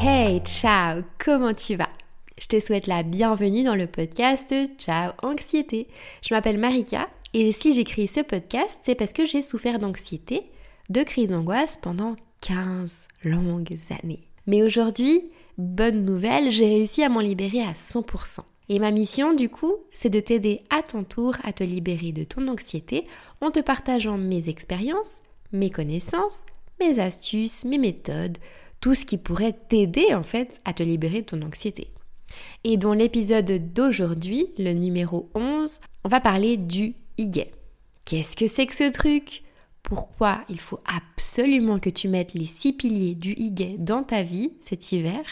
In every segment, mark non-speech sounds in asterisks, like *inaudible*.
Hey, ciao, comment tu vas? Je te souhaite la bienvenue dans le podcast Ciao Anxiété. Je m'appelle Marika et si j'écris ce podcast, c'est parce que j'ai souffert d'anxiété, de crise d'angoisse pendant 15 longues années. Mais aujourd'hui, bonne nouvelle, j'ai réussi à m'en libérer à 100%. Et ma mission, du coup, c'est de t'aider à ton tour à te libérer de ton anxiété en te partageant mes expériences, mes connaissances, mes astuces, mes méthodes, tout ce qui pourrait t'aider en fait à te libérer de ton anxiété. Et dans l'épisode d'aujourd'hui, le numéro 11, on va parler du higuet. Qu'est-ce que c'est que ce truc? Pourquoi il faut absolument que tu mettes les six piliers du higuet dans ta vie cet hiver?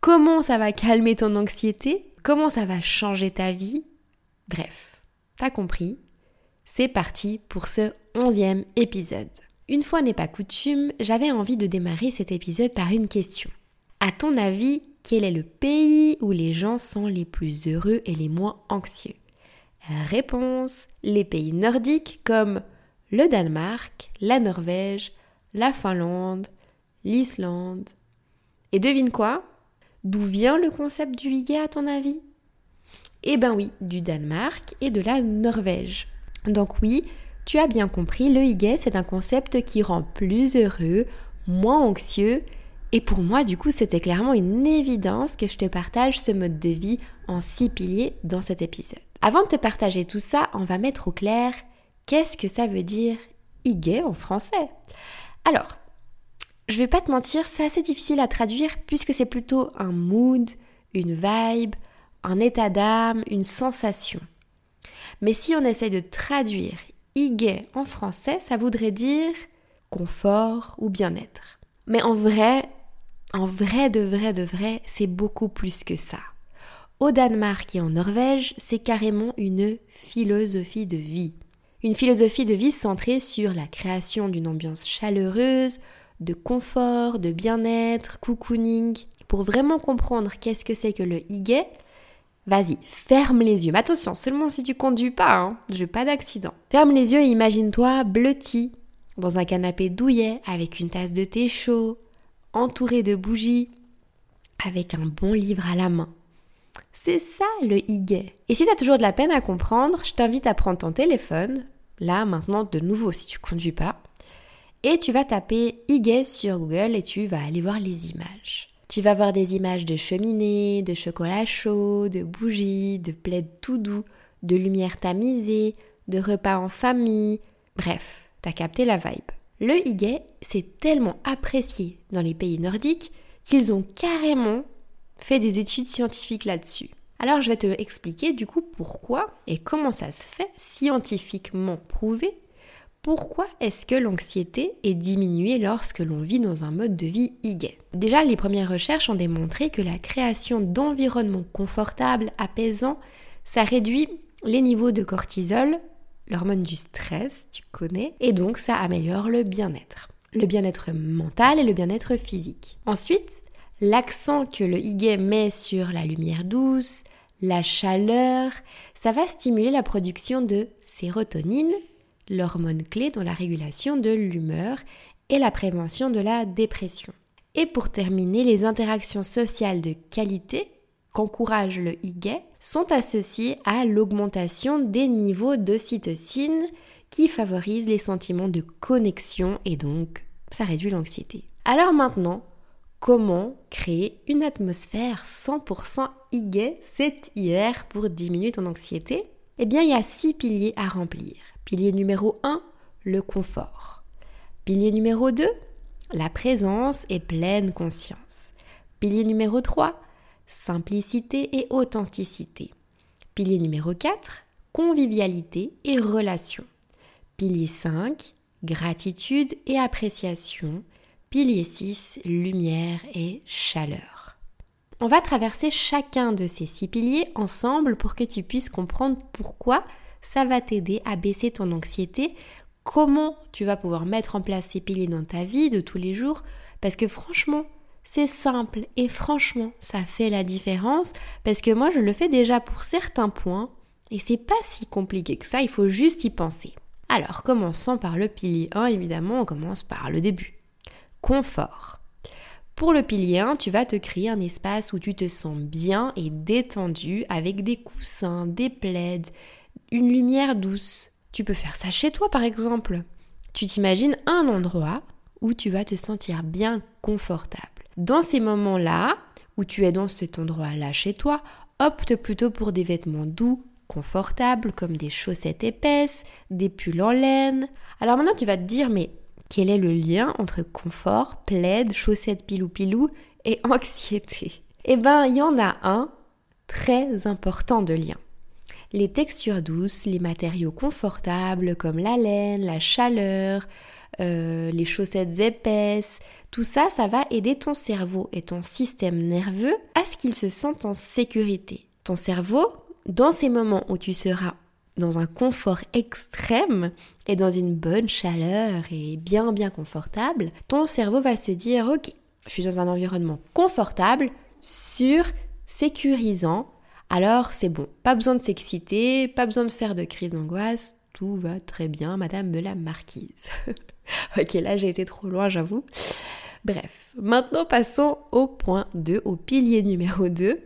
Comment ça va calmer ton anxiété? Comment ça va changer ta vie? Bref, t'as compris, c'est parti pour ce onzième épisode. Une fois n'est pas coutume, j'avais envie de démarrer cet épisode par une question. À ton avis, quel est le pays où les gens sont les plus heureux et les moins anxieux? Réponse, les pays nordiques comme le Danemark, la Norvège, la Finlande, l'Islande. Et devine quoi? D'où vient le concept du hygge à ton avis? Eh ben oui, du Danemark et de la Norvège. Donc oui, tu as bien compris, le hygge c'est un concept qui rend plus heureux, moins anxieux et pour moi, du coup, c'était clairement une évidence que je te partage ce mode de vie en six piliers dans cet épisode. Avant de te partager tout ça, on va mettre au clair qu'est-ce que ça veut dire hygge en français? Alors, je vais pas te mentir, c'est assez difficile à traduire puisque c'est plutôt un mood, une vibe, un état d'âme, une sensation. Mais si on essaie de traduire hygge en français, ça voudrait dire confort ou bien-être. Mais en vrai, en vrai de vrai de vrai, c'est beaucoup plus que ça. Au Danemark et en Norvège, c'est carrément une philosophie de vie. Une philosophie de vie centrée sur la création d'une ambiance chaleureuse, de confort, de bien-être, cocooning. Pour vraiment comprendre qu'est-ce que c'est que le hygge, vas-y, ferme les yeux. Mais attention, seulement si tu conduis pas, hein, je veux pas d'accident. Ferme les yeux et imagine-toi blotti dans un canapé douillet avec une tasse de thé chaud, entouré de bougies, avec un bon livre à la main. C'est ça le hygge. Et si tu as toujours de la peine à comprendre, je t'invite à prendre ton téléphone, là maintenant de nouveau si tu conduis pas, et tu vas taper hygge sur Google et tu vas aller voir les images. Tu vas voir des images de cheminées, de chocolat chaud, de bougies, de plaids tout doux, de lumière tamisée, de repas en famille. Bref, t'as capté la vibe. Le hygge, c'est tellement apprécié dans les pays nordiques qu'ils ont carrément fait des études scientifiques là-dessus. Alors je vais te expliquer du coup pourquoi et comment ça se fait scientifiquement prouvé pourquoi est-ce que l'anxiété est diminuée lorsque l'on vit dans un mode de vie hygge Déjà, les premières recherches ont démontré que la création d'environnements confortables, apaisants, ça réduit les niveaux de cortisol, l'hormone du stress, tu connais, et donc ça améliore le bien-être. Le bien-être mental et le bien-être physique. Ensuite, l'accent que le hygge met sur la lumière douce, la chaleur, ça va stimuler la production de sérotonine l'hormone clé dans la régulation de l'humeur et la prévention de la dépression. Et pour terminer, les interactions sociales de qualité qu'encourage le hygge sont associées à l'augmentation des niveaux d'ocytocine qui favorise les sentiments de connexion et donc ça réduit l'anxiété. Alors maintenant, comment créer une atmosphère 100% hygge cet hiver pour diminuer ton anxiété? Eh bien, il y a six piliers à remplir. Pilier numéro 1, le confort. Pilier numéro 2, la présence et pleine conscience. Pilier numéro 3, simplicité et authenticité. Pilier numéro 4, convivialité et relation. Pilier 5, gratitude et appréciation. Pilier 6, lumière et chaleur. On va traverser chacun de ces six piliers ensemble pour que tu puisses comprendre pourquoi ça va t'aider à baisser ton anxiété. Comment tu vas pouvoir mettre en place ces piliers dans ta vie de tous les jours Parce que franchement, c'est simple et franchement, ça fait la différence parce que moi je le fais déjà pour certains points et c'est pas si compliqué que ça, il faut juste y penser. Alors, commençons par le pilier 1, évidemment, on commence par le début. Confort. Pour le pilier 1, tu vas te créer un espace où tu te sens bien et détendu avec des coussins, des plaids, une lumière douce. Tu peux faire ça chez toi par exemple. Tu t'imagines un endroit où tu vas te sentir bien confortable. Dans ces moments-là, où tu es dans cet endroit-là chez toi, opte plutôt pour des vêtements doux, confortables, comme des chaussettes épaisses, des pulls en laine. Alors maintenant, tu vas te dire, mais quel est le lien entre confort, plaid, chaussettes pilou-pilou et *laughs* anxiété? Eh bien, il y en a un très important de lien. Les textures douces, les matériaux confortables comme la laine, la chaleur, euh, les chaussettes épaisses, tout ça, ça va aider ton cerveau et ton système nerveux à ce qu'ils se sentent en sécurité. Ton cerveau, dans ces moments où tu seras dans un confort extrême et dans une bonne chaleur et bien bien confortable, ton cerveau va se dire ok, je suis dans un environnement confortable, sûr, sécurisant, alors c'est bon, pas besoin de s'exciter, pas besoin de faire de crise d'angoisse, tout va très bien, madame la marquise. *laughs* ok, là j'ai été trop loin, j'avoue. Bref, maintenant passons au point 2, au pilier numéro 2.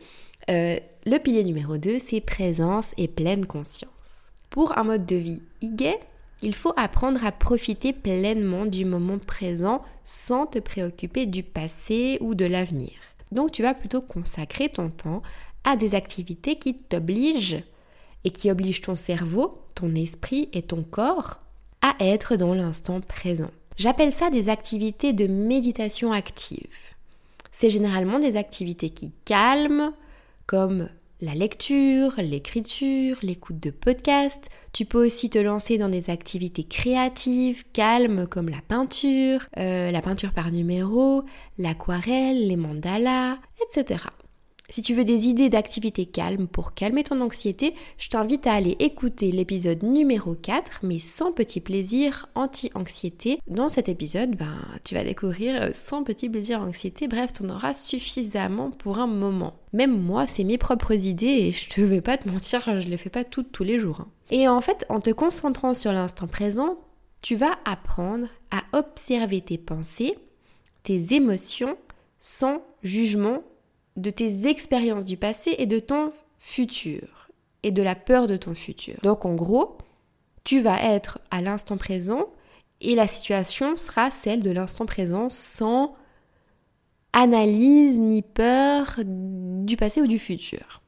Euh, le pilier numéro 2, c'est présence et pleine conscience. Pour un mode de vie iguet, il faut apprendre à profiter pleinement du moment présent sans te préoccuper du passé ou de l'avenir. Donc tu vas plutôt consacrer ton temps à des activités qui t'obligent et qui obligent ton cerveau, ton esprit et ton corps à être dans l'instant présent. J'appelle ça des activités de méditation active. C'est généralement des activités qui calment, comme la lecture, l'écriture, l'écoute de podcasts. Tu peux aussi te lancer dans des activités créatives, calmes, comme la peinture, euh, la peinture par numéro, l'aquarelle, les mandalas, etc. Si tu veux des idées d'activités calmes pour calmer ton anxiété, je t'invite à aller écouter l'épisode numéro 4, mais sans petit plaisir anti-anxiété. Dans cet épisode, ben, tu vas découvrir 100 petits plaisirs anxiété, bref, tu en auras suffisamment pour un moment. Même moi, c'est mes propres idées et je te vais pas te mentir, je les fais pas toutes tous les jours. Hein. Et en fait, en te concentrant sur l'instant présent, tu vas apprendre à observer tes pensées, tes émotions sans jugement de tes expériences du passé et de ton futur et de la peur de ton futur. Donc en gros, tu vas être à l'instant présent et la situation sera celle de l'instant présent sans analyse ni peur du passé ou du futur.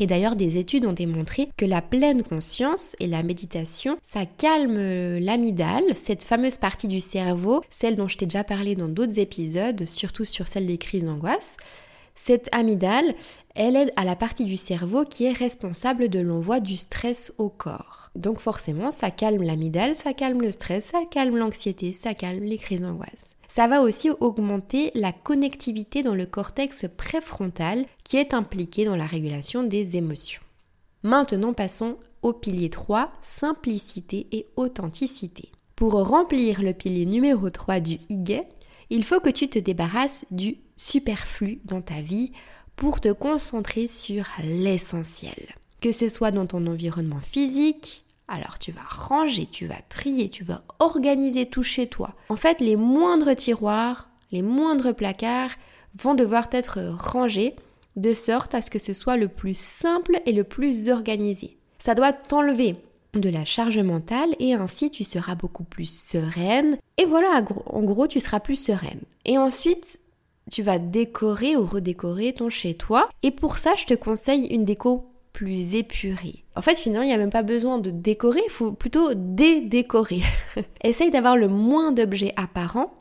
Et d'ailleurs, des études ont démontré que la pleine conscience et la méditation, ça calme l'amygdale, cette fameuse partie du cerveau, celle dont je t'ai déjà parlé dans d'autres épisodes, surtout sur celle des crises d'angoisse. Cette amygdale, elle aide à la partie du cerveau qui est responsable de l'envoi du stress au corps. Donc forcément, ça calme l'amygdale, ça calme le stress, ça calme l'anxiété, ça calme les crises d'angoisse. Ça va aussi augmenter la connectivité dans le cortex préfrontal qui est impliqué dans la régulation des émotions. Maintenant, passons au pilier 3, simplicité et authenticité. Pour remplir le pilier numéro 3 du Igue, il faut que tu te débarrasses du superflu dans ta vie pour te concentrer sur l'essentiel. Que ce soit dans ton environnement physique, alors tu vas ranger, tu vas trier, tu vas organiser tout chez toi. En fait, les moindres tiroirs, les moindres placards vont devoir être rangés de sorte à ce que ce soit le plus simple et le plus organisé. Ça doit t'enlever de la charge mentale et ainsi tu seras beaucoup plus sereine. Et voilà, en gros, tu seras plus sereine. Et ensuite, tu vas décorer ou redécorer ton chez toi. Et pour ça, je te conseille une déco plus épurée. En fait, finalement, il n'y a même pas besoin de décorer, il faut plutôt dédécorer. *laughs* Essaye d'avoir le moins d'objets apparents.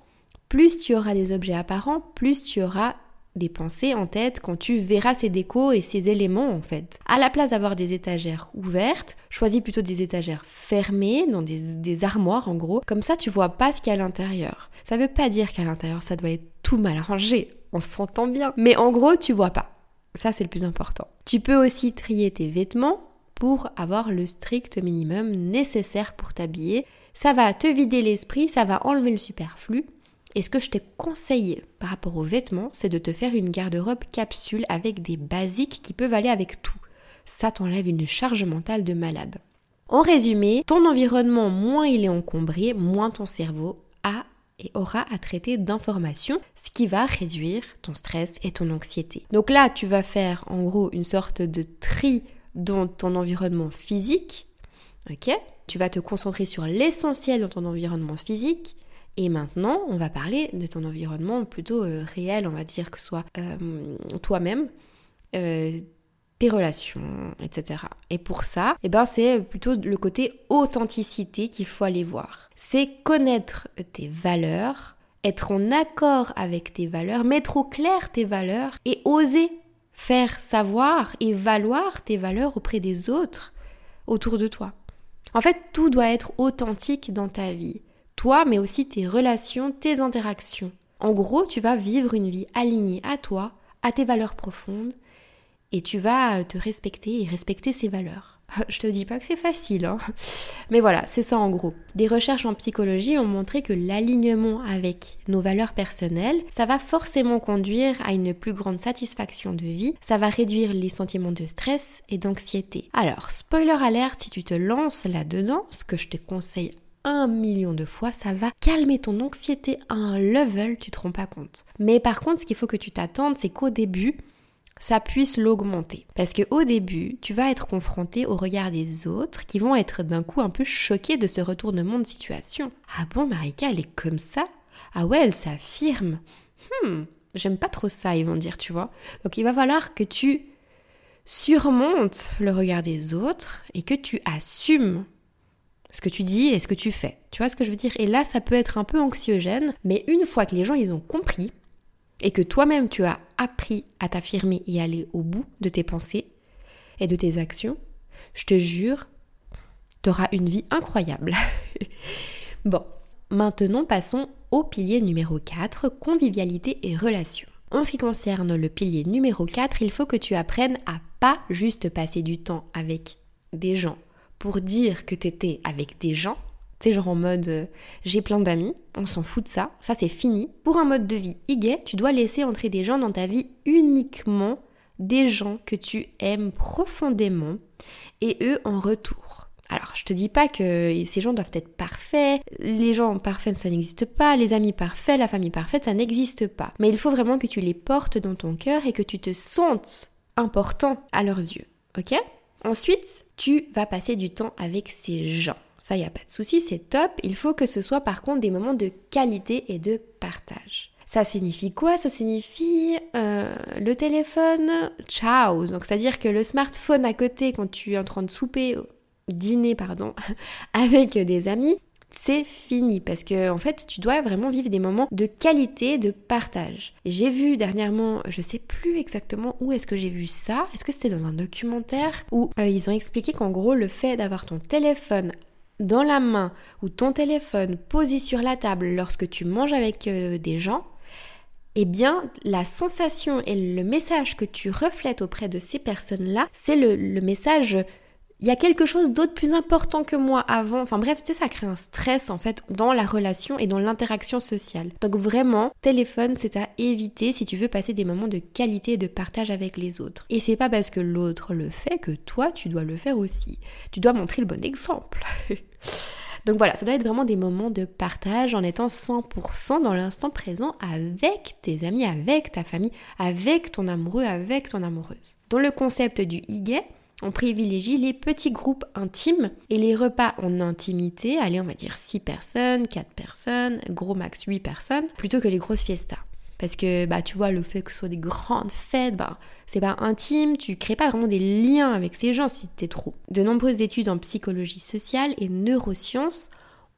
Plus tu auras des objets apparents, plus tu auras des pensées en tête quand tu verras ces décos et ces éléments en fait. À la place d'avoir des étagères ouvertes, choisis plutôt des étagères fermées, dans des, armoires en gros. Comme ça, tu vois pas ce qu'il y a à l'intérieur. Ça veut pas dire qu'à l'intérieur, ça doit être tout mal rangé. On s'entend bien. Mais en gros, tu vois pas. Ça, c'est le plus important. Tu peux aussi trier tes vêtements pour avoir le strict minimum nécessaire pour t'habiller. Ça va te vider l'esprit, ça va enlever le superflu et ce que je t'ai conseillé par rapport aux vêtements, c'est de te faire une garde-robe capsule avec des basiques qui peuvent aller avec tout. Ça t'enlève une charge mentale de malade. En résumé, ton environnement, moins il est encombré, moins ton cerveau a et aura à traiter d'informations, ce qui va réduire ton stress et ton anxiété. Donc là, tu vas faire en gros une sorte de tri dans ton environnement physique, Tu vas te concentrer sur l'essentiel dans ton environnement physique. Et maintenant, on va parler de ton environnement plutôt euh, réel, on va dire que ce soit euh, toi-même, euh, tes relations, etc. Et pour ça, eh ben, c'est plutôt le côté authenticité qu'il faut aller voir. C'est connaître tes valeurs, être en accord avec tes valeurs, mettre au clair tes valeurs et oser faire savoir et valoir tes valeurs auprès des autres autour de toi. En fait, tout doit être authentique dans ta vie. Toi, mais aussi tes relations, tes interactions. En gros, tu vas vivre une vie alignée à toi, à tes valeurs profondes, et tu vas te respecter et respecter ses valeurs. *laughs* Je te dis pas que c'est facile, hein. mais voilà, c'est ça en gros. Des recherches en psychologie ont montré que l'alignement avec nos valeurs personnelles, ça va forcément conduire à une plus grande satisfaction de vie, ça va réduire les sentiments de stress et d'anxiété. Alors, spoiler alerte, si tu te lances là-dedans, ce que je te conseille un million de fois, ça va calmer ton anxiété à un level, tu te rends pas compte. Mais par contre, ce qu'il faut que tu t'attendes, c'est qu'au début, ça puisse l'augmenter. Parce que au début, tu vas être confronté au regard des autres qui vont être d'un coup un peu choqués de ce retournement de situation. Ah bon, Marika, elle est comme ça Ah ouais, elle s'affirme. Hmm, j'aime pas trop ça, ils vont dire, tu vois. Donc il va falloir que tu surmontes le regard des autres et que tu assumes ce que tu dis et ce que tu fais. Tu vois ce que je veux dire? Et là, ça peut être un peu anxiogène, mais une fois que les gens, ils ont compris, et que toi-même tu as appris à t'affirmer et aller au bout de tes pensées et de tes actions, je te jure, tu une vie incroyable. *laughs* bon, maintenant passons au pilier numéro 4, convivialité et relations. En ce qui concerne le pilier numéro 4, il faut que tu apprennes à pas juste passer du temps avec des gens pour dire que tu étais avec des gens, c'est genre en mode euh, j'ai plein d'amis, on s'en fout de ça, ça c'est fini. Pour un mode de vie iguet, tu dois laisser entrer des gens dans ta vie uniquement des gens que tu aimes profondément et eux en retour. Alors, je te dis pas que ces gens doivent être parfaits, les gens parfaits ça n'existe pas, les amis parfaits, la famille parfaite ça n'existe pas. Mais il faut vraiment que tu les portes dans ton cœur et que tu te sentes important à leurs yeux. Ok? Ensuite, tu vas passer du temps avec ces gens. Ça, il n'y a pas de souci, c'est top. Il faut que ce soit par contre des moments de qualité et de partage. Ça signifie quoi? Ça signifie euh, le téléphone, ciao. Donc c'est-à-dire que le smartphone à côté quand tu es en train de souper, dîner pardon, *laughs* avec des amis, c'est fini parce que en fait tu dois vraiment vivre des moments de qualité de partage. J'ai vu dernièrement, je sais plus exactement où est-ce que j'ai vu ça. Est-ce que c'était dans un documentaire où euh, ils ont expliqué qu'en gros le fait d'avoir ton téléphone dans la main ou ton téléphone posé sur la table lorsque tu manges avec euh, des gens, eh bien, la sensation et le message que tu reflètes auprès de ces personnes-là, c'est le, le, message il y a quelque chose d'autre plus important que moi avant. Enfin bref, tu sais, ça crée un stress en fait dans la relation et dans l'interaction sociale. Donc vraiment, téléphone, c'est à éviter si tu veux passer des moments de qualité et de partage avec les autres. Et c'est pas parce que l'autre le fait que toi, tu dois le faire aussi. Tu dois montrer le bon exemple. *laughs* Donc voilà, ça doit être vraiment des moments de partage en étant 100% dans l'instant présent avec tes amis, avec ta famille, avec ton amoureux, avec ton amoureuse. Dans le concept du hygge, on privilégie les petits groupes intimes et les repas en intimité, allez on va dire 6 personnes, 4 personnes, gros max 8 personnes, plutôt que les grosses fiestas. Parce que bah tu vois le fait que ce soit des grandes fêtes, bah c'est pas intime, tu crées pas vraiment des liens avec ces gens si t'es trop. De nombreuses études en psychologie sociale et neurosciences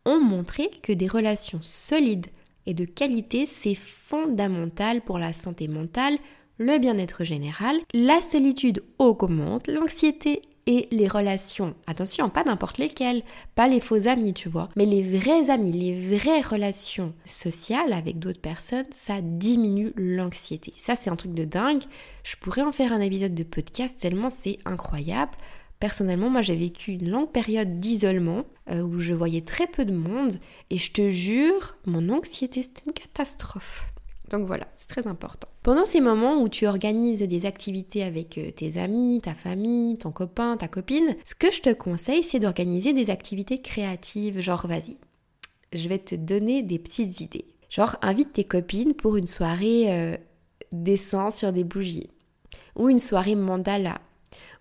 ont montré que des relations solides et de qualité, c'est fondamental pour la santé mentale, le bien-être général, la solitude augmente, l'anxiété et les relations. Attention, pas n'importe lesquelles, pas les faux amis, tu vois, mais les vrais amis, les vraies relations sociales avec d'autres personnes, ça diminue l'anxiété. Ça, c'est un truc de dingue. Je pourrais en faire un épisode de podcast tellement c'est incroyable. Personnellement, moi j'ai vécu une longue période d'isolement euh, où je voyais très peu de monde et je te jure, mon anxiété c'était une catastrophe. Donc voilà, c'est très important. Pendant ces moments où tu organises des activités avec euh, tes amis, ta famille, ton copain, ta copine, ce que je te conseille, c'est d'organiser des activités créatives, genre vas-y. Je vais te donner des petites idées. Genre, invite tes copines pour une soirée euh, dessin sur des bougies, ou une soirée mandala,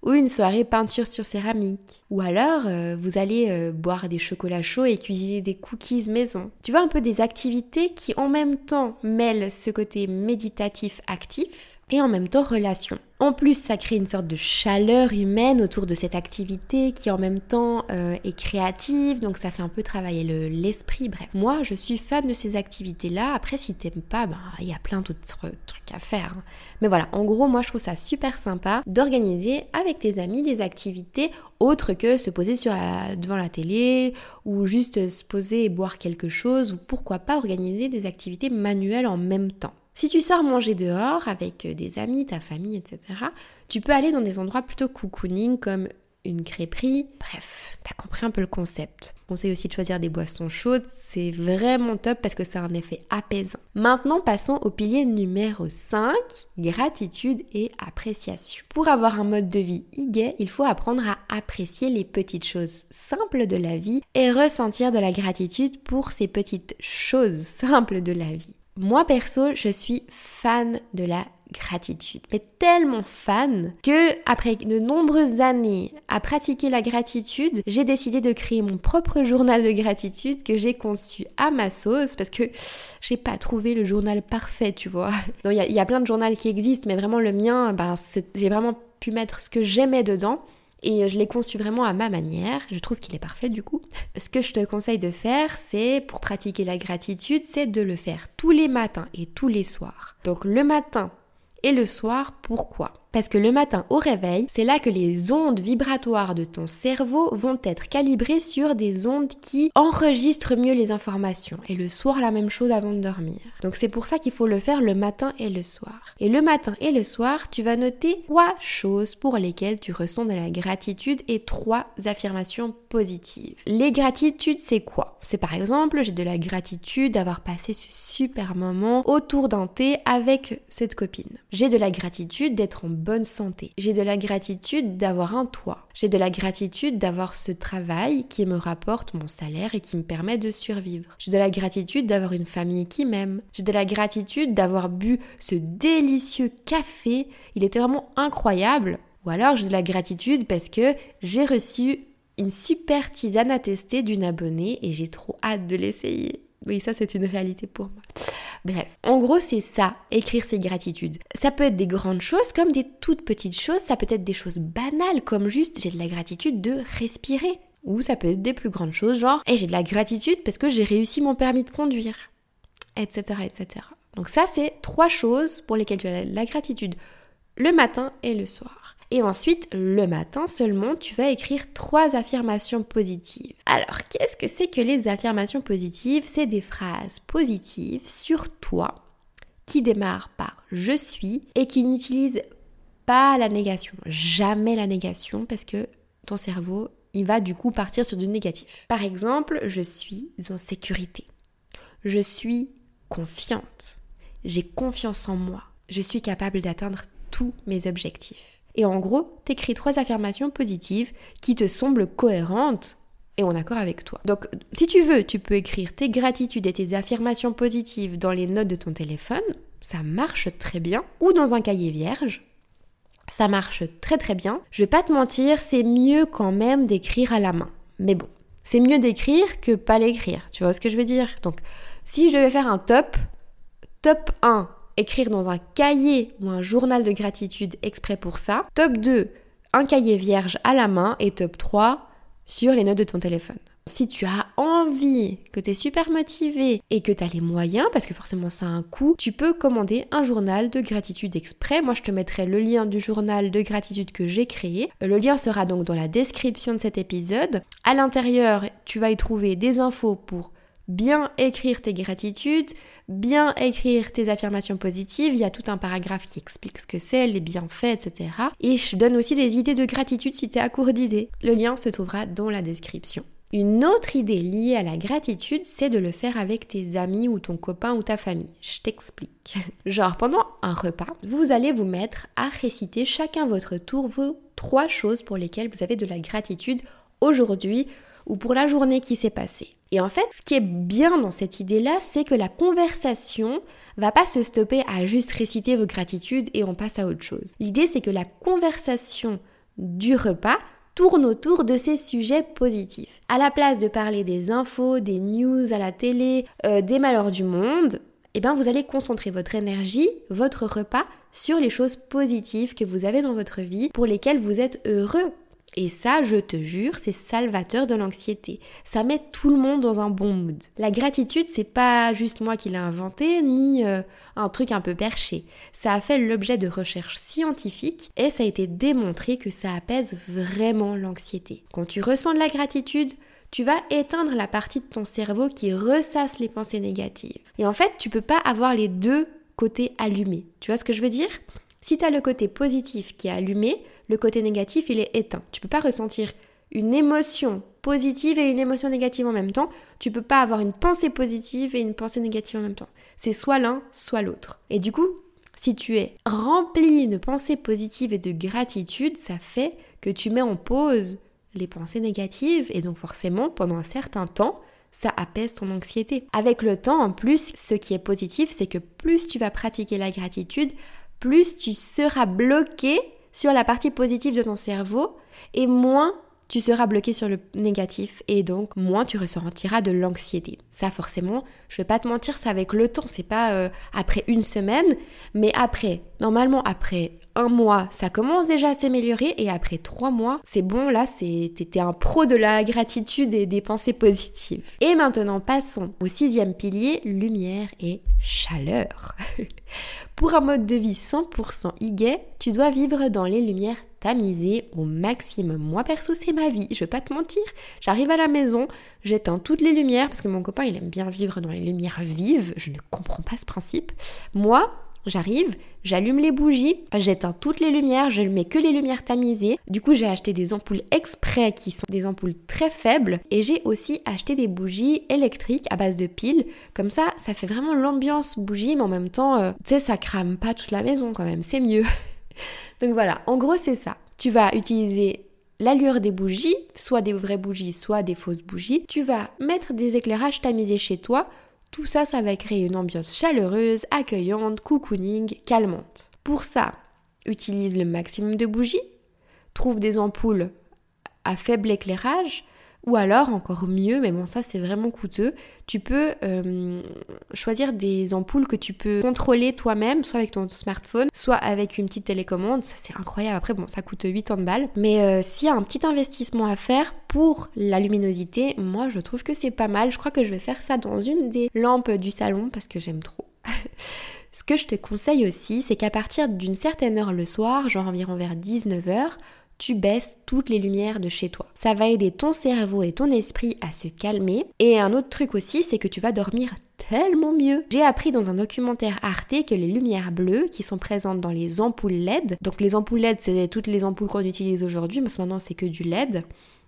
ou une soirée peinture sur céramique. Ou alors, euh, vous allez euh, boire des chocolats chauds et cuisiner des cookies maison. Tu vois, un peu des activités qui en même temps mêlent ce côté méditatif actif et en même temps relation. En plus, ça crée une sorte de chaleur humaine autour de cette activité qui en même temps euh, est créative, donc ça fait un peu travailler l'esprit. Bref, moi je suis fan de ces activités-là. Après, si t'aimes pas, ben, il y a plein d'autres trucs à faire. Hein. Mais voilà, en gros, moi je trouve ça super sympa d'organiser avec tes amis des activités autres que se poser sur devant la télé ou juste se poser et boire quelque chose ou pourquoi pas organiser des activités manuelles en même temps. Si tu sors manger dehors avec euh, des amis, ta famille, etc., tu peux aller dans des endroits plutôt cocooning comme une crêperie. Bref, t'as compris un peu le concept. Conseille aussi de choisir des boissons chaudes, c'est vraiment top parce que ça a un effet apaisant. Maintenant, passons au pilier numéro 5, gratitude et appréciation. Pour avoir un mode de vie gai, il faut apprendre à apprécier les petites choses simples de la vie et ressentir de la gratitude pour ces petites choses simples de la vie. Moi perso, je suis fan de la gratitude, mais tellement fan que après de nombreuses années à pratiquer la gratitude, j'ai décidé de créer mon propre journal de gratitude que j'ai conçu à ma sauce parce que j'ai pas trouvé le journal parfait, tu vois. *laughs* Il y, y, a plein de journaux qui existent, mais vraiment le mien, ben, j'ai vraiment pu mettre ce que j'aimais dedans et je l'ai conçu vraiment à ma manière. Je trouve qu'il est parfait du coup. *laughs* Ce que je te conseille de faire, c'est pour pratiquer la gratitude, c'est de le faire tous les matins et tous les soirs. Donc le matin et le soir, pourquoi? Parce que le matin au réveil, c'est là que les ondes vibratoires de ton cerveau vont être calibrées sur des ondes qui enregistrent mieux les informations. Et le soir, la même chose avant de dormir. Donc c'est pour ça qu'il faut le faire le matin et le soir. Et le matin et le soir, tu vas noter trois choses pour lesquelles tu ressens de la gratitude et trois affirmations positives. Les gratitudes, c'est quoi? C'est par exemple, j'ai de la gratitude d'avoir passé ce super moment autour d'un thé avec cette copine. J'ai de la gratitude d'être en santé. J'ai de la gratitude d'avoir un toit. J'ai de la gratitude d'avoir ce travail qui me rapporte mon salaire et qui me permet de survivre. J'ai de la gratitude d'avoir une famille qui m'aime. J'ai de la gratitude d'avoir bu ce délicieux café. Il était vraiment incroyable. Ou alors j'ai de la gratitude parce que j'ai reçu une super tisane à tester d'une abonnée et j'ai trop hâte de l'essayer. Oui, ça c'est une réalité pour moi. Bref, en gros c'est ça, écrire ses gratitudes. Ça peut être des grandes choses comme des toutes petites choses, ça peut être des choses banales comme juste j'ai de la gratitude de respirer. Ou ça peut être des plus grandes choses genre et j'ai de la gratitude parce que j'ai réussi mon permis de conduire. Etc. etc. Donc ça c'est trois choses pour lesquelles tu as de la gratitude le matin et le soir. Et ensuite, le matin seulement, tu vas écrire trois affirmations positives. Alors, qu'est-ce que c'est que les affirmations positives? C'est des phrases positives sur toi qui démarrent par je suis et qui n'utilisent pas la négation, jamais la négation parce que ton cerveau, il va du coup partir sur du négatif. Par exemple, je suis en sécurité. Je suis confiante. J'ai confiance en moi. Je suis capable d'atteindre tous mes objectifs. Et en gros, t'écris trois affirmations positives qui te semblent cohérentes et en accord avec toi. Donc, si tu veux, tu peux écrire tes gratitudes et tes affirmations positives dans les notes de ton téléphone, ça marche très bien, ou dans un cahier vierge. Ça marche très très bien. Je vais pas te mentir, c'est mieux quand même d'écrire à la main. Mais bon, c'est mieux d'écrire que pas l'écrire. Tu vois ce que je veux dire? Donc, si je devais faire un top, top 1, écrire dans un cahier ou un journal de gratitude exprès pour ça. Top 2, un cahier vierge à la main. Et top 3, sur les notes de ton téléphone. Si tu as envie, que tu es super motivé et que tu as les moyens, parce que forcément ça a un coût, tu peux commander un journal de gratitude exprès. Moi je te mettrai le lien du journal de gratitude que j'ai créé. Le lien sera donc dans la description de cet épisode. À l'intérieur, tu vas y trouver des infos pour bien écrire tes gratitudes, bien écrire tes affirmations positives. Il y a tout un paragraphe qui explique ce que c'est, les bienfaits, etc. Et je donne aussi des idées de gratitude si tu es à court d'idées. Le lien se trouvera dans la description. Une autre idée liée à la gratitude, c'est de le faire avec tes amis ou ton copain ou ta famille. Je t'explique. *laughs* Genre, pendant un repas, vous allez vous mettre à réciter chacun votre tour vos trois choses pour lesquelles vous avez de la gratitude aujourd'hui ou pour la journée qui s'est passée. Et en fait, ce qui est bien dans cette idée-là, c'est que la conversation va pas se stopper à juste réciter vos gratitudes et on passe à autre chose. L'idée, c'est que la conversation du repas tourne autour de ces sujets positifs. À la place de parler des infos, des news à la télé, euh, des malheurs du monde, eh bien vous allez concentrer votre énergie, votre repas sur les choses positives que vous avez dans votre vie, pour lesquelles vous êtes heureux. Et ça, je te jure, c'est salvateur de l'anxiété. Ça met tout le monde dans un bon mood. La gratitude, c'est pas juste moi qui l'ai inventé, ni euh, un truc un peu perché. Ça a fait l'objet de recherches scientifiques et ça a été démontré que ça apaise vraiment l'anxiété. Quand tu ressens de la gratitude, tu vas éteindre la partie de ton cerveau qui ressasse les pensées négatives. Et en fait, tu peux pas avoir les deux côtés allumés. Tu vois ce que je veux dire? Si tu as le côté positif qui est allumé, le côté négatif, il est éteint. Tu peux pas ressentir une émotion positive et une émotion négative en même temps. Tu peux pas avoir une pensée positive et une pensée négative en même temps. C'est soit l'un, soit l'autre. Et du coup, si tu es rempli de pensées positives et de gratitude, ça fait que tu mets en pause les pensées négatives et donc forcément, pendant un certain temps, ça apaise ton anxiété. Avec le temps, en plus, ce qui est positif, c'est que plus tu vas pratiquer la gratitude, plus tu seras bloqué sur la partie positive de ton cerveau et moins tu seras bloqué sur le négatif et donc moins tu ressentiras de l'anxiété. Ça forcément, je vais pas te mentir, c'est avec le temps, c'est pas euh, après une semaine, mais après, normalement après un mois, ça commence déjà à s'améliorer et après trois mois, c'est bon, là, t'étais un pro de la gratitude et des pensées positives. Et maintenant, passons au sixième pilier, lumière et chaleur. *laughs* Pour un mode de vie 100% iguet, tu dois vivre dans les lumières tamisées au maximum. Moi perso, c'est ma vie, je vais pas te mentir. J'arrive à la maison, j'éteins toutes les lumières parce que mon copain, il aime bien vivre dans les lumières vives. Je ne comprends pas ce principe. Moi, J'arrive, j'allume les bougies, j'éteins toutes les lumières, je ne mets que les lumières tamisées. Du coup, j'ai acheté des ampoules exprès qui sont des ampoules très faibles et j'ai aussi acheté des bougies électriques à base de piles. Comme ça, ça fait vraiment l'ambiance bougie, mais en même temps, euh, tu sais, ça crame pas toute la maison quand même, c'est mieux. *laughs* Donc voilà, en gros, c'est ça. Tu vas utiliser l'allure des bougies, soit des vraies bougies, soit des fausses bougies. Tu vas mettre des éclairages tamisés chez toi tout ça, ça va créer une ambiance chaleureuse, accueillante, cocooning, calmante. Pour ça, utilise le maximum de bougies, trouve des ampoules à faible éclairage, ou alors, encore mieux, mais bon ça c'est vraiment coûteux, tu peux euh, choisir des ampoules que tu peux contrôler toi-même, soit avec ton smartphone, soit avec une petite télécommande. Ça c'est incroyable. Après bon, ça coûte 80 balles. Mais euh, s'il y a un petit investissement à faire pour la luminosité, moi je trouve que c'est pas mal. Je crois que je vais faire ça dans une des lampes du salon parce que j'aime trop. *laughs* Ce que je te conseille aussi, c'est qu'à partir d'une certaine heure le soir, genre environ vers 19h, tu baisses toutes les lumières de chez toi. Ça va aider ton cerveau et ton esprit à se calmer. Et un autre truc aussi, c'est que tu vas dormir tellement mieux. J'ai appris dans un documentaire Arte que les lumières bleues qui sont présentes dans les ampoules LED, donc les ampoules LED c'est toutes les ampoules qu'on utilise aujourd'hui, mais maintenant c'est que du LED, et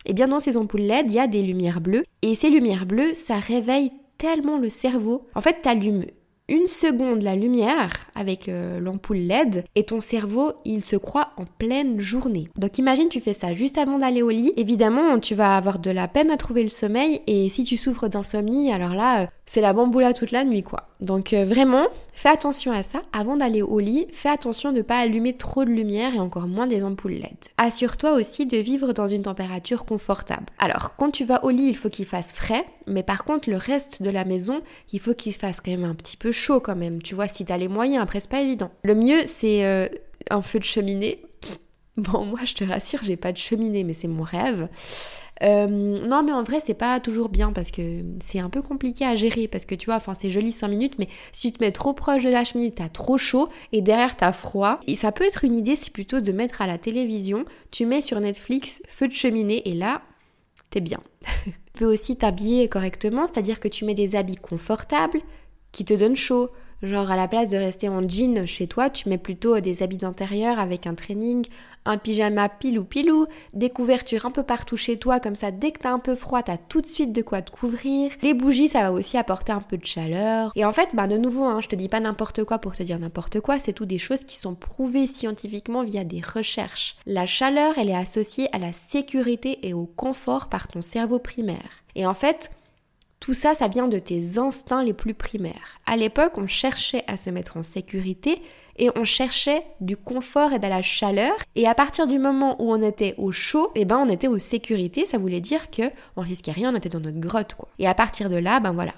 eh bien dans ces ampoules LED il y a des lumières bleues, et ces lumières bleues ça réveille tellement le cerveau. En fait, tu allumes une seconde la lumière avec euh, l'ampoule LED et ton cerveau il se croit en pleine journée. Donc imagine tu fais ça juste avant d'aller au lit. Évidemment tu vas avoir de la peine à trouver le sommeil et si tu souffres d'insomnie alors là euh, c'est la bamboula toute la nuit quoi. Donc euh, vraiment, fais attention à ça. Avant d'aller au lit, fais attention de ne pas allumer trop de lumière et encore moins des ampoules LED. Assure-toi aussi de vivre dans une température confortable. Alors, quand tu vas au lit, il faut qu'il fasse frais, mais par contre, le reste de la maison, il faut qu'il fasse quand même un petit peu chaud quand même. Tu vois, si t'as les moyens, après c'est pas évident. Le mieux, c'est euh, un feu de cheminée. *laughs* Bon, moi, je te rassure, j'ai pas de cheminée, mais c'est mon rêve. Euh, non, mais en vrai, c'est pas toujours bien parce que c'est un peu compliqué à gérer parce que tu vois, enfin, c'est joli 5 minutes, mais si tu te mets trop proche de la cheminée, t'as trop chaud et derrière t'as froid. Et ça peut être une idée, c'est plutôt de mettre à la télévision, tu mets sur Netflix feu de cheminée et là, t'es bien. *laughs* tu peux aussi t'habiller correctement, c'est-à-dire que tu mets des habits confortables qui te donnent chaud. Genre à la place de rester en jean chez toi, tu mets plutôt des habits d'intérieur avec un training, un pyjama pilou pilou, des couvertures un peu partout chez toi, comme ça dès que t'as un peu froid, t'as tout de suite de quoi te couvrir. Les bougies, ça va aussi apporter un peu de chaleur. Et en fait, bah de nouveau, hein, je te dis pas n'importe quoi pour te dire n'importe quoi, c'est tout des choses qui sont prouvées scientifiquement via des recherches. La chaleur, elle est associée à la sécurité et au confort par ton cerveau primaire. Et en fait, Tout ça, ça vient de tes instincts les plus primaires. À l'époque, on cherchait à se mettre en sécurité et on cherchait du confort et de la chaleur. Et à partir du moment où on était au chaud, eh ben on était aux sécurité. Ça voulait dire que on risquait rien, on était dans notre grotte quoi. Et à partir de là, ben voilà,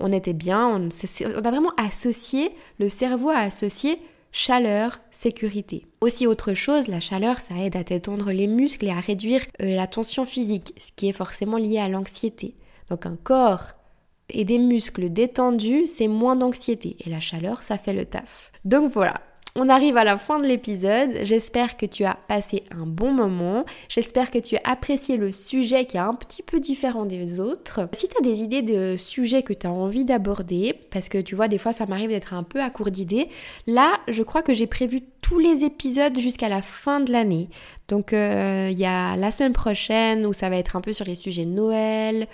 on était bien. On, on a vraiment associé le cerveau a associé chaleur, sécurité. Aussi autre chose, la chaleur, ça aide à détendre les muscles et à réduire euh, la tension physique, ce qui est forcément lié à l'anxiété. Donc corps et des muscles détendus, c'est moins d'anxiété. Et la chaleur, ça fait le taf. Donc voilà, on arrive à la fin de l'épisode. J'espère que tu as passé un bon moment. J'espère que tu as apprécié le sujet qui est un petit peu différent des autres. Si tu as des idées de sujets que tu as envie d'aborder, parce que tu vois, des fois ça m'arrive d'être un peu à court d'idées, là, je crois que j'ai prévu tous les épisodes jusqu'à la fin de l'année. Donc euh, il y a la semaine prochaine où ça va être un peu sur les sujets Noël,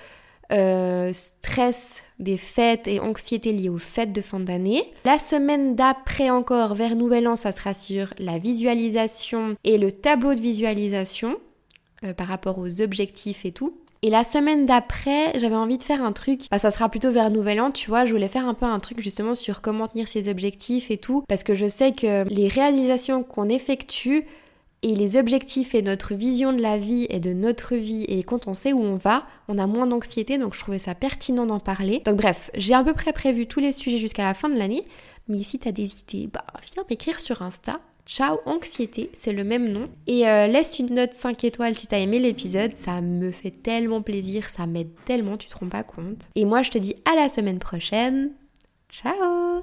euh, stress des fêtes et anxiété liée aux fêtes de fin d'année. La semaine d'après encore, vers Nouvel An, ça sera sur la visualisation et le tableau de visualisation euh, par rapport aux objectifs et tout. Et la semaine d'après, j'avais envie de faire un truc, bah, ça sera plutôt vers Nouvel An, tu vois, je voulais faire un peu un truc justement sur comment tenir ses objectifs et tout, parce que je sais que les réalisations qu'on effectue, et les objectifs et notre vision de la vie et de notre vie et quand on sait où on va, on a moins d'anxiété donc je trouvais ça pertinent d'en parler. Donc bref, j'ai à peu près prévu tous les sujets jusqu'à la fin de l'année, mais si t'as des idées, bah viens m'écrire sur Insta. Ciao Anxiété, c'est le même nom. Et euh, laisse une note 5 étoiles si t'as aimé l'épisode, ça me fait tellement plaisir, ça m'aide tellement, tu te rends pas compte. Et moi je te dis à la semaine prochaine. Ciao